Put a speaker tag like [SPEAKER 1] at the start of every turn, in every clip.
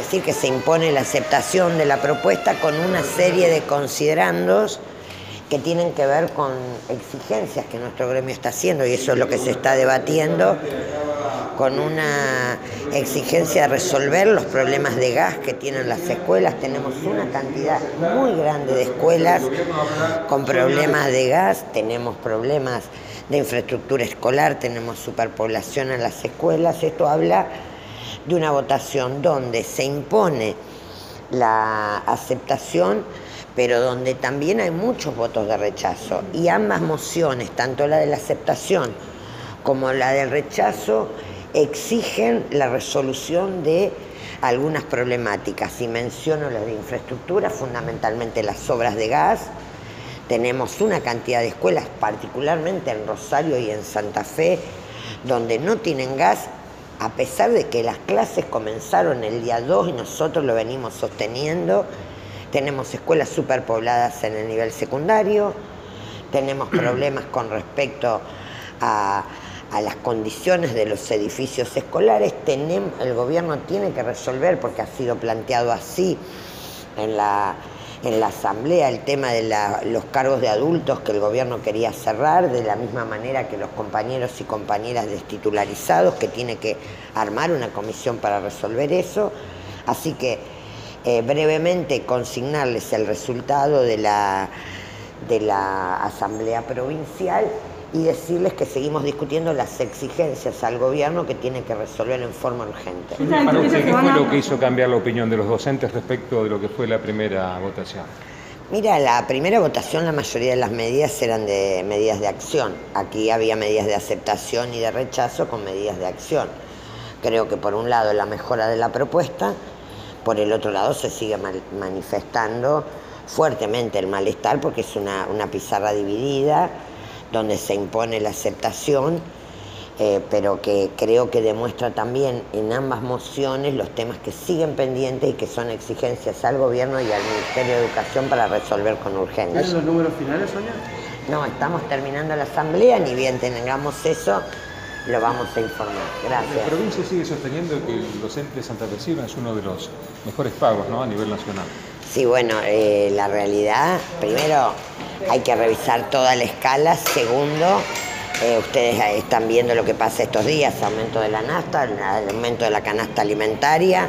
[SPEAKER 1] decir que se impone la aceptación de la propuesta con una serie de considerandos que tienen que ver con exigencias que nuestro gremio está haciendo y eso es lo que se está debatiendo con una exigencia de resolver los problemas de gas que tienen las escuelas. Tenemos una cantidad muy grande de escuelas con problemas de gas, tenemos problemas de infraestructura escolar, tenemos superpoblación en las escuelas. Esto habla de una votación donde se impone la aceptación, pero donde también hay muchos votos de rechazo. Y ambas mociones, tanto la de la aceptación como la del rechazo, exigen la resolución de algunas problemáticas. Y menciono las de infraestructura, fundamentalmente las obras de gas. Tenemos una cantidad de escuelas, particularmente en Rosario y en Santa Fe, donde no tienen gas, a pesar de que las clases comenzaron el día 2 y nosotros lo venimos sosteniendo. Tenemos escuelas superpobladas en el nivel secundario, tenemos problemas con respecto a a las condiciones de los edificios escolares, tenemos, el gobierno tiene que resolver, porque ha sido planteado así en la, en la asamblea, el tema de los cargos de adultos que el gobierno quería cerrar, de la misma manera que los compañeros y compañeras destitularizados, que tiene que armar una comisión para resolver eso. Así que eh, brevemente consignarles el resultado de la, de la asamblea provincial y decirles que seguimos discutiendo las exigencias al gobierno que tiene que resolver en forma urgente.
[SPEAKER 2] ¿qué fue lo que hizo cambiar la opinión de los docentes respecto de lo que fue la primera votación?
[SPEAKER 1] Mira, la primera votación la mayoría de las medidas eran de medidas de acción. Aquí había medidas de aceptación y de rechazo con medidas de acción. Creo que por un lado la mejora de la propuesta, por el otro lado se sigue manifestando fuertemente el malestar porque es una, una pizarra dividida donde se impone la aceptación, eh, pero que creo que demuestra también en ambas mociones los temas que siguen pendientes y que son exigencias al gobierno y al Ministerio de Educación para resolver con urgencia.
[SPEAKER 3] ¿Esos los números finales, Sonia?
[SPEAKER 1] No, estamos terminando la asamblea, ni bien tengamos eso, lo vamos a informar. Gracias.
[SPEAKER 2] La provincia sigue sosteniendo que el docente de Santa Teresa es uno de los mejores pagos ¿no? a nivel nacional.
[SPEAKER 1] Sí, bueno, eh, la realidad, primero hay que revisar toda la escala. Segundo, eh, ustedes están viendo lo que pasa estos días, aumento de la nafta, aumento de la canasta alimentaria,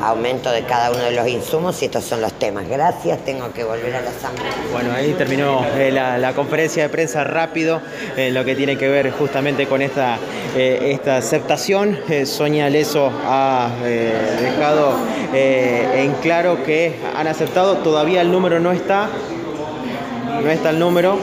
[SPEAKER 1] aumento de cada uno de los insumos y estos son los temas. Gracias, tengo que volver a la asamblea.
[SPEAKER 3] Bueno, ahí terminó eh, la, conferencia de prensa rápido, en lo que tiene que ver justamente con esta, esta aceptación. Sonia Leso ha dejado en claro que han aceptado, todavía el número no está, no está el número,